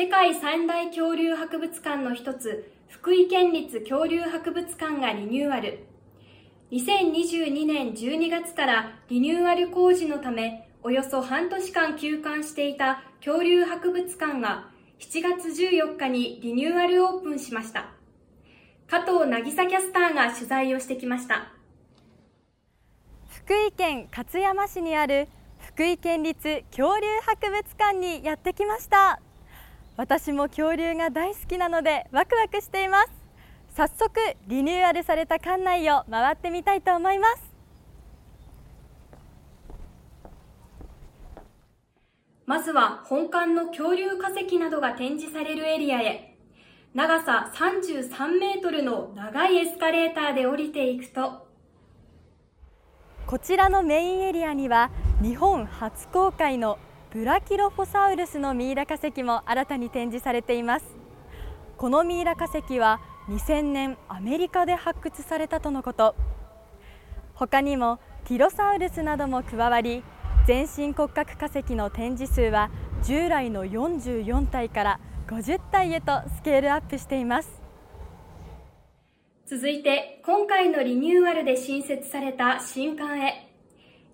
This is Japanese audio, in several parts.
世界三大恐竜博物館の一つ、福井県立恐竜博物館がリニューアル。2022年12月からリニューアル工事のため、およそ半年間休館していた恐竜博物館が7月14日にリニューアルオープンしました。加藤渚キャスターが取材をしてきました。福井県勝山市にある福井県立恐竜博物館にやってきました私も恐竜が大好きなのでワクワクしています。早速リニューアルされた館内を回ってみたいと思います。まずは本館の恐竜化石などが展示されるエリアへ。長さ33メートルの長いエスカレーターで降りていくと。こちらのメインエリアには日本初公開のブラキロフォサウルスのミイラ化石も新たに展示されています。このミイラ化石は2000年アメリカで発掘されたとのこと。他にもティロサウルスなども加わり全身骨格化石の展示数は従来の44体から50体へとスケールアップしています。続いて、今回のリニューアルで新設された新館へ。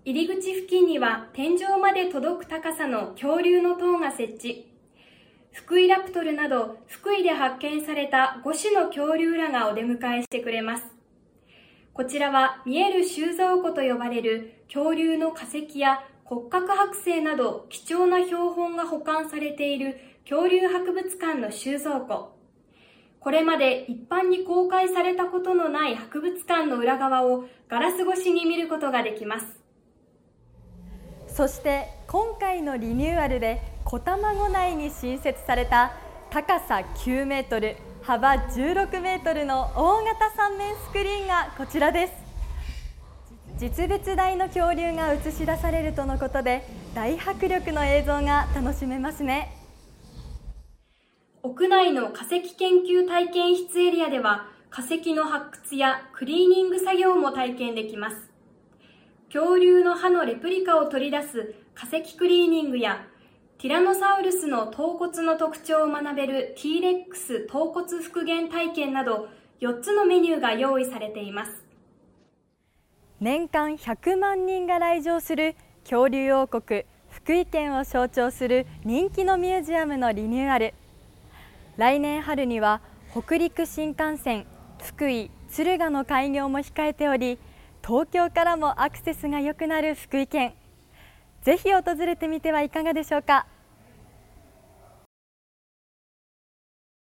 入り口付近には天井まで届く高さの恐竜の塔が設置。福井ラプトルなど福井で発見された5種の恐竜らがお出迎えしてくれます。こちらは見える収蔵庫と呼ばれる恐竜の化石や骨格剥製など貴重な標本が保管されている恐竜博物館の収蔵庫。これまで一般に公開されたことのない博物館の裏側をガラス越しに見ることができますそして今回のリニューアルで小卵内に新設された高さ9メートル幅16メートルの大型三面スクリーンがこちらです実物大の恐竜が映し出されるとのことで大迫力の映像が楽しめますね屋内の化石研究体験室エリアでは化石の発掘やクリーニング作業も体験できます。恐竜の歯のレプリカを取り出す化石クリーニングやティラノサウルスの頭骨の特徴を学べる T-REX 頭骨復元体験など4つのメニューが用意されています。年間100万人が来場する恐竜王国福井県を象徴する人気のミュージアムのリニューアル。来年春には北陸新幹線福井敦賀の開業も控えており東京からもアクセスが良くなる福井県。ぜひ訪れてみてはいかがでしょうか。